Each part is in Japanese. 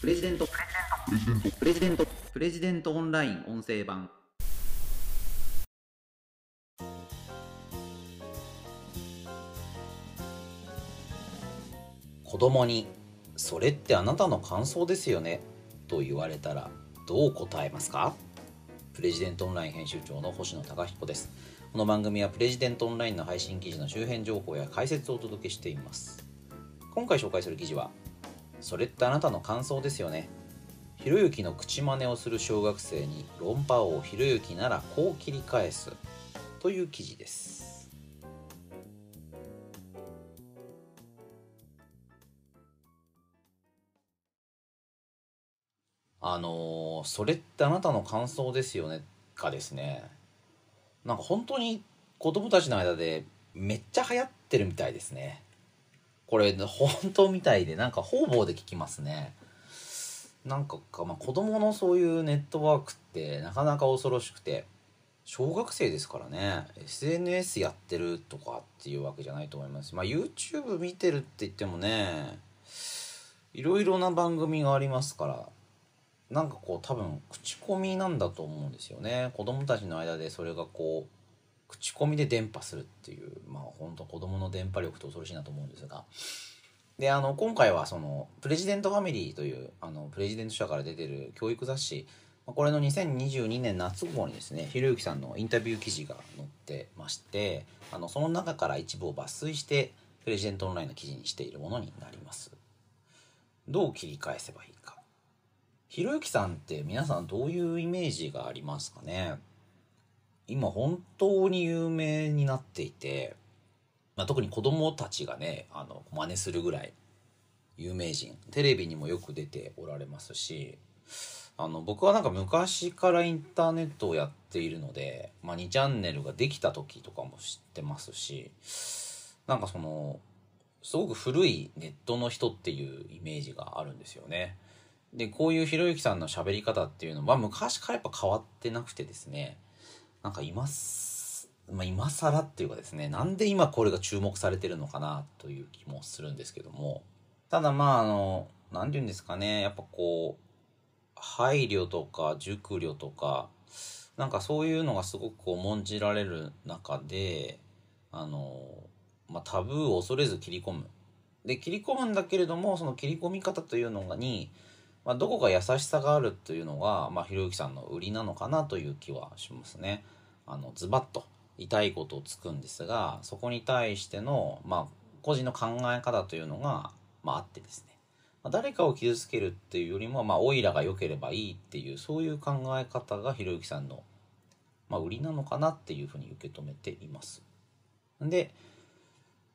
プレジデント。プレジデント。プレジデントオンライン音声版。子供に「それってあなたの感想ですよね」と言われたらどう答えますか？プレジデントオンライン編集長の星野貴彦です。この番組はプレジデントオンラインの配信記事の周辺情報や解説をお届けしています。今回紹介する記事は「それってあなたの感想ですよね」ひろゆきの口真似をする小学生に論破王ひろゆきならこう切り返すという記事です。あのーそれってあなたの感想ですよねがですね。なんか本当に子供たちの間でめっちゃ流行ってるみたいですね。これ本当みたいでなんか方々で聞きますね。なんかか、まあ、子供のそういうネットワークってなかなか恐ろしくて小学生ですからね。SNS やってるとかっていうわけじゃないと思いますまあ YouTube 見てるって言ってもねいろいろな番組がありますからなんかこう多分口コミなんだと思うんですよね。子供たちの間でそれがこう口コミで伝播するっていうまあ本当子供の電波力って恐ろしいなと思うんですが。であの今回はそのプレジデントファミリーというあのプレジデント社から出てる教育雑誌これの2022年夏号にですねひろゆきさんのインタビュー記事が載ってましてあのその中から一部を抜粋してプレジデントオンラインの記事にしているものになります。どう切り返せばいいか。ひろゆきさんって皆さんどういうイメージがありますかね？今本当に有名になっていて、まあ、特に子供たちがねあの真似するぐらい有名人テレビにもよく出ておられますしあの僕はなんか昔からインターネットをやっているので、まあ、2チャンネルができた時とかも知ってますしなんかそのすごく古いネットの人っていうイメージがあるんですよね。でこういうひろゆきさんの喋り方っていうのは昔からやっぱ変わってなくてですねなんか今す、まあ、今更っていうかですねなんで今これが注目されてるのかなという気もするんですけども。ただまああの何て言うんですかねやっぱこう配慮とか熟慮とかなんかそういうのがすごくこう重んじられる中であの、まあ、タブーを恐れず切り込む。で切り込むんだけれどもその切り込み方というのがにまあ、どこか優しさがあるというのが、まあ、ひろゆきさんの売りなのかなという気はしますね。あのズバッと痛いことをつくんですがそこに対しての、まあ、個人の考え方というのが、まあ、あってですね、まあ、誰かを傷つけるっていうよりも、まあ、オイラが良ければいいっていうそういう考え方がひろゆきさんの、まあ、売りなのかなっていうふうに受け止めています。で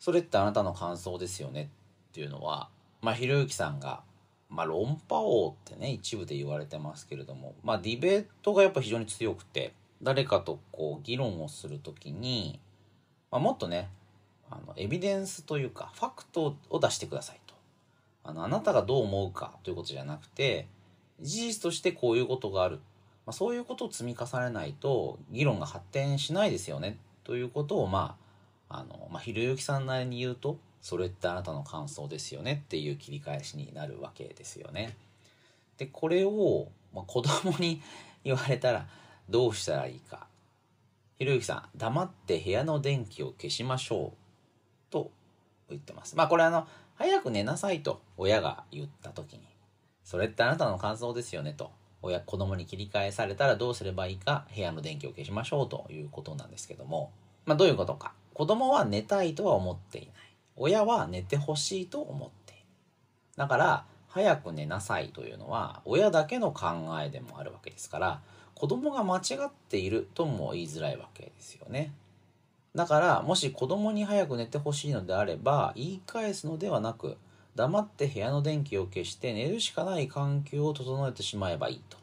それってあなたの感想ですよねっていうのは、まあ、ひろゆきさんがまあ、論破王ってね一部で言われてますけれども、まあ、ディベートがやっぱ非常に強くて誰かとこう議論をする時に、まあ、もっとねあのエビデンスというかファクトを出してくださいと。あのあなたがどう思うかということじゃなくて事実としてこういうことがある、まあ、そういうことを積み重ねないと議論が発展しないですよね。ということをまああの、まあ、ひろゆきさんなりに言うとそれってあなたの感想ですよねっていう切り返しになるわけですよね。でこれを、まあ、子供に言われたらどうしたらいいか。ひろゆきさん黙って部屋の電気を消しましょうと言ってます。まあこれあの早く寝なさいと親が言った時にそれってあなたの感想ですよねと親子供に切り返されたらどうすればいいか部屋の電気を消しましょうということなんですけども、まあ、どういうことか子供は寝たいとは思っていない親は寝てほしいと思っている。だから早く寝なさいというのは親だけの考えでもあるわけですから子供が間違っているとも言いづらいわけですよね。だからもし子供に早く寝てほしいのであれば言い返すのではなく黙って部屋の電気を消して寝るしかない環境を整えてしまえばいいと、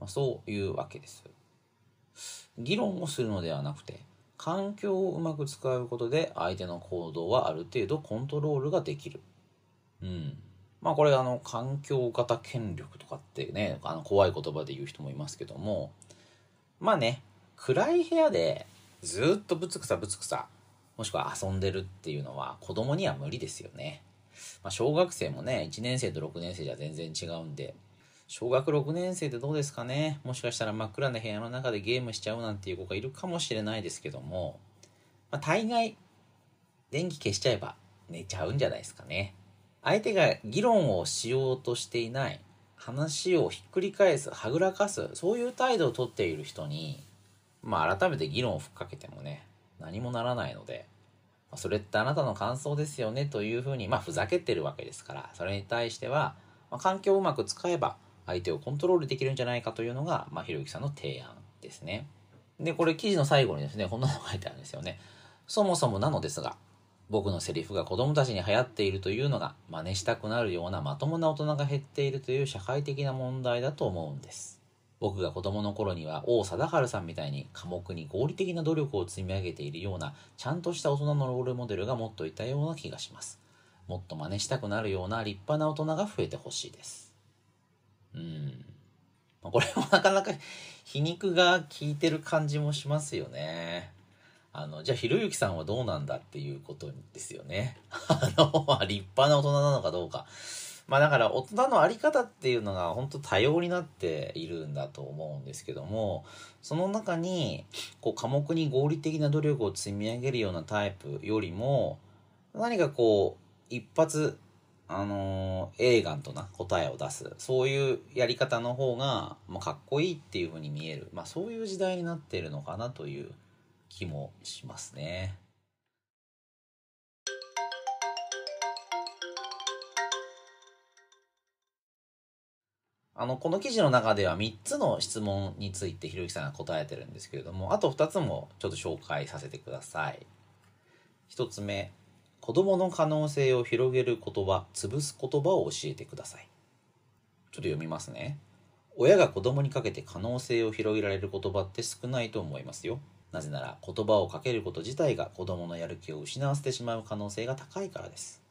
まあ、そういうわけです。議論をするのではなくて環境をうまく使うことで相手の行動はある程度コントロールができる。うん。まあこれあの環境型権力とかってね、あの怖い言葉で言う人もいますけども、まあね、暗い部屋でずっとぶつくさぶつくさ、もしくは遊んでるっていうのは子供には無理ですよね。まあ、小学生もね、1年生と6年生じゃ全然違うんで、小学6年生でどうですかね？もしかしたら真っ暗な部屋の中でゲームしちゃうなんていう子がいるかもしれないですけども、まあ、大概、電気消しちゃえば寝ちゃうんじゃないですかね。相手が議論をしようとしていない、話をひっくり返す、はぐらかす、そういう態度をとっている人に、まあ改めて議論をふっかけてもね、何もならないので、それってあなたの感想ですよねというふうに、まあふざけてるわけですから、それに対しては、まあ、環境をうまく使えば相手をコントロールできるんじゃないかというのが、まあひろゆきさんの提案ですね。で、これ記事の最後にですね、こんなの書いてあるんですよね。そもそもなのですが、僕のセリフが子供たちに流行っているというのが真似したくなるようなまともな大人が減っているという社会的な問題だと思うんです。僕が子供の頃には王貞治さんみたいに寡黙に合理的な努力を積み上げているようなちゃんとした大人のロールモデルがもっといたような気がします。もっと真似したくなるような立派な大人が増えてほしいです。うん。これも なかなか皮肉が効いてる感じもしますよね。あの、じゃあ、ひろゆきさんはどうなんだっていうことですよね。あの、立派な大人なのかどうか。まあだから大人のあり方っていうのが本当多様になっているんだと思うんですけども、その中に、こう、科目に合理的な努力を積み上げるようなタイプよりも、何かこう、一発、あのー、エレガントな答えを出す。そういうやり方の方が、まあ、かっこいいっていうふうに見える。まあそういう時代になってるのかなという気もしますね。あの、この記事の中では3つの質問についてひろゆきさんが答えてるんですけれども、あと2つもちょっと紹介させてください。1つ目、子供の可能性を広げる言葉、潰す言葉を教えてください。ちょっと読みますね。親が子供にかけて可能性を広げられる言葉って少ないと思いますよ。なぜなら言葉をかけること自体が子供のやる気を失わせてしまう可能性が高いからです。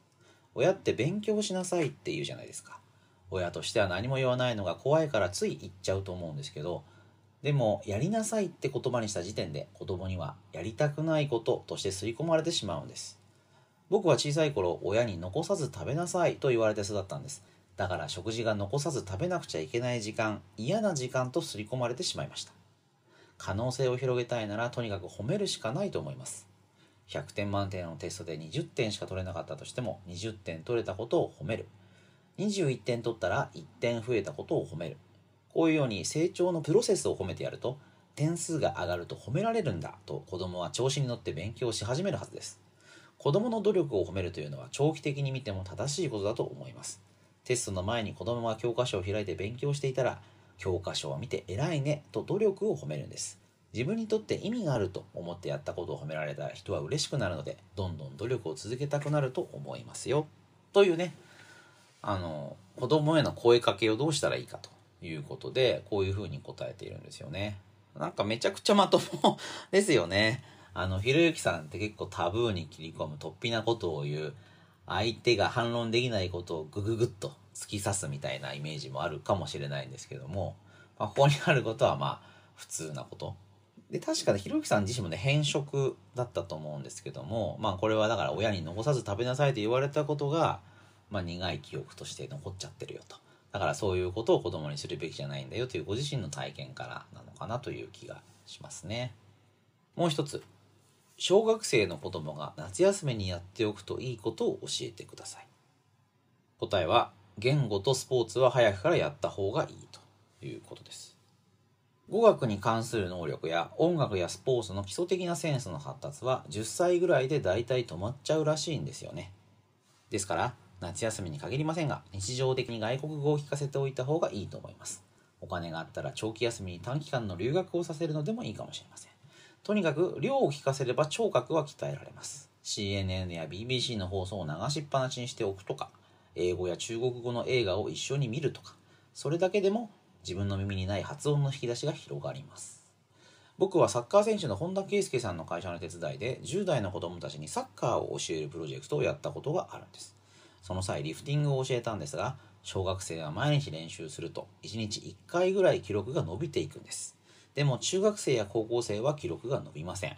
親って勉強しなさいって言うじゃないですか。親としては何も言わないのが怖いからつい言っちゃうと思うんですけど、でも、やりなさいって言葉にした時点で子供にはやりたくないこととして刷り込まれてしまうんです。僕は小さい頃、親に残さず食べなさいと言われて育ったんです。だから食事が残さず食べなくちゃいけない時間、嫌な時間と刷り込まれてしまいました。可能性を広げたいならとにかく褒めるしかないと思います。100点満点のテストで20点しか取れなかったとしても20点取れたことを褒める。21点取ったら1点増えたことを褒める。こういうように成長のプロセスを褒めてやると点数が上がると褒められるんだと子供は調子に乗って勉強し始めるはずです。子供の努力を褒めるというのは長期的に見ても正しいことだと思います。テストの前に子供が教科書を開いて勉強していたら教科書を見て偉いねと努力を褒めるんです。自分にとって意味があると思ってやったことを褒められた人は嬉しくなるので、どんどん努力を続けたくなると思いますよ。というね、あの、子供への声かけをどうしたらいいかということで、こういうふうに答えているんですよね。なんかめちゃくちゃまともですよね。あの、ひろゆきさんって結構タブーに切り込む突飛なことを言う、相手が反論できないことをグググッと突き刺すみたいなイメージもあるかもしれないんですけども、まあ、ここにあることはまあ普通なこと。で、確かにひろゆきさん自身もね、変色だったと思うんですけども、まあこれはだから親に残さず食べなさいと言われたことが、まあ苦い記憶として残っちゃってるよと。だからそういうことを子供にするべきじゃないんだよというご自身の体験からなのかなという気がしますね。もう一つ。小学生の子供が夏休みにやっておくといいことを教えてください。答えは、言語とスポーツは早くからやった方がいいということです。語学に関する能力や音楽やスポーツの基礎的なセンスの発達は10歳ぐらいで大体止まっちゃうらしいんですよね。ですから、夏休みに限りませんが、日常的に外国語を聞かせておいた方がいいと思います。お金があったら長期休みに短期間の留学をさせるのでもいいかもしれません。とにかく量を聞かせれば聴覚は鍛えられます。CNN や BBC の放送を流しっぱなしにしておくとか、英語や中国語の映画を一緒に見るとか、それだけでも自分の耳にない発音の引き出しが広がります。僕はサッカー選手の本田圭佑さんの会社の手伝いで10代の子供たちにサッカーを教えるプロジェクトをやったことがあるんです。その際リフティングを教えたんですが、小学生は毎日練習すると1日1回ぐらい記録が伸びていくんです。でも中学生や高校生は記録が伸びません。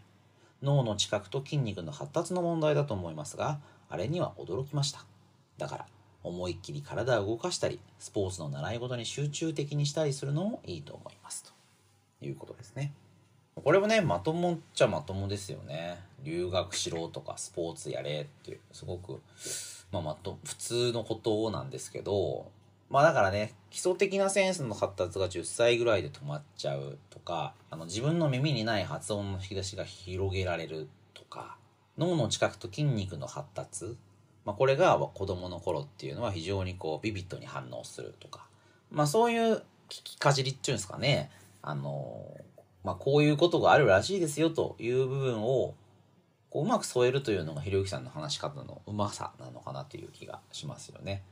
脳の知覚と筋肉の発達の問題だと思いますが、あれには驚きました。だから思いっきり体を動かしたりスポーツの習い事に集中的にしたりするのもいいと思いますということですねこれもねまともっちゃまともですよね留学しろとかスポーツやれっていうすごくまあまと普通のことなんですけどまあだからね基礎的なセンスの発達が10歳ぐらいで止まっちゃうとかあの自分の耳にない発音の引き出しが広げられるとか脳の近くと筋肉の発達まあ、これが子供の頃っていうのは非常にこうビビッドに反応するとか、まあ、そういう聞きかじりっていうんですかね、あのまあ、こういうことがあるらしいですよという部分をこううまく添えるというのがひろゆきさんの話し方のうまさなのかなという気がしますよね。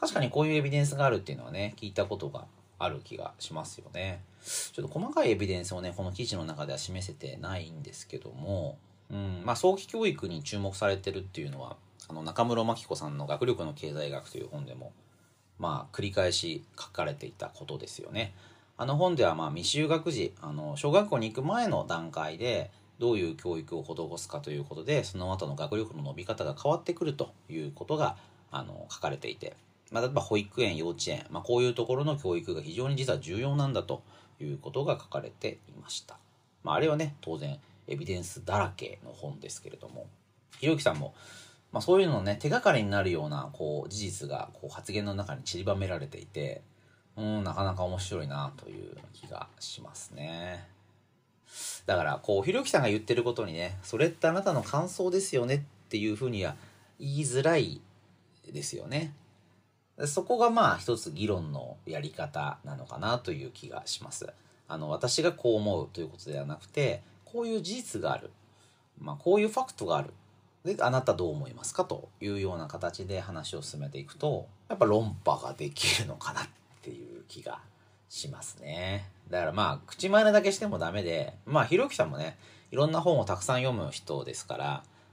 確かにこういうエビデンスがあるっていうのはね、聞いたことがある気がしますよね。ちょっと細かいエビデンスをね、この記事の中では示せてないんですけども、うん、まあ早期教育に注目されてるっていうのは、あの中室真紀子さんの「学力の経済学」という本でもまあ繰り返し書かれていたことですよね。あの本ではまあ未就学児あの小学校に行く前の段階でどういう教育を施すかということでその後の学力の伸び方が変わってくるということがあの書かれていて、まあ、例えば保育園幼稚園、まあ、こういうところの教育が非常に実は重要なんだということが書かれていました。まあ、あれはね当然エビデンスだらけの本ですけれども。ひろゆきさんもまあ、そういうのをね手がかりになるようなこう事実がこう発言の中に散りばめられていてうんなかなか面白いなという気がしますね。だからこうひろゆきさんが言ってることにねそれってあなたの感想ですよねっていうふうには言いづらいですよね。そこがまあ一つ議論のやり方なのかなという気がします。あの私がこう思うということではなくてこういう事実がある。まあこういうファクトがある。であなたどう思いますかというような形で話を進めていくとやっぱ論破ができるのかなっていう気がしますね。だからまあ口真似だけしてもダメでまあひろゆきさんもねいろんな本をたくさん読む人ですから、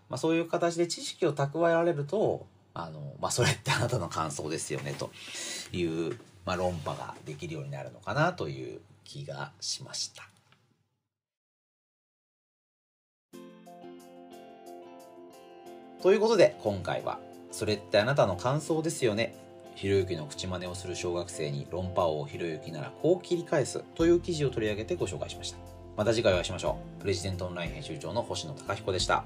まあ、そういう形で知識を蓄えられるとあの、まあ、それってあなたの感想ですよねという、まあ、論破ができるようになるのかなという気がしました。ということで今回は「それってあなたの感想ですよね」ひろゆきの口真似をする小学生に論破王ひろゆきならこう切り返すという記事を取り上げてご紹介しました。また次回お会いしましょう。プレジデントオンライン編集長の星野貴彦でした。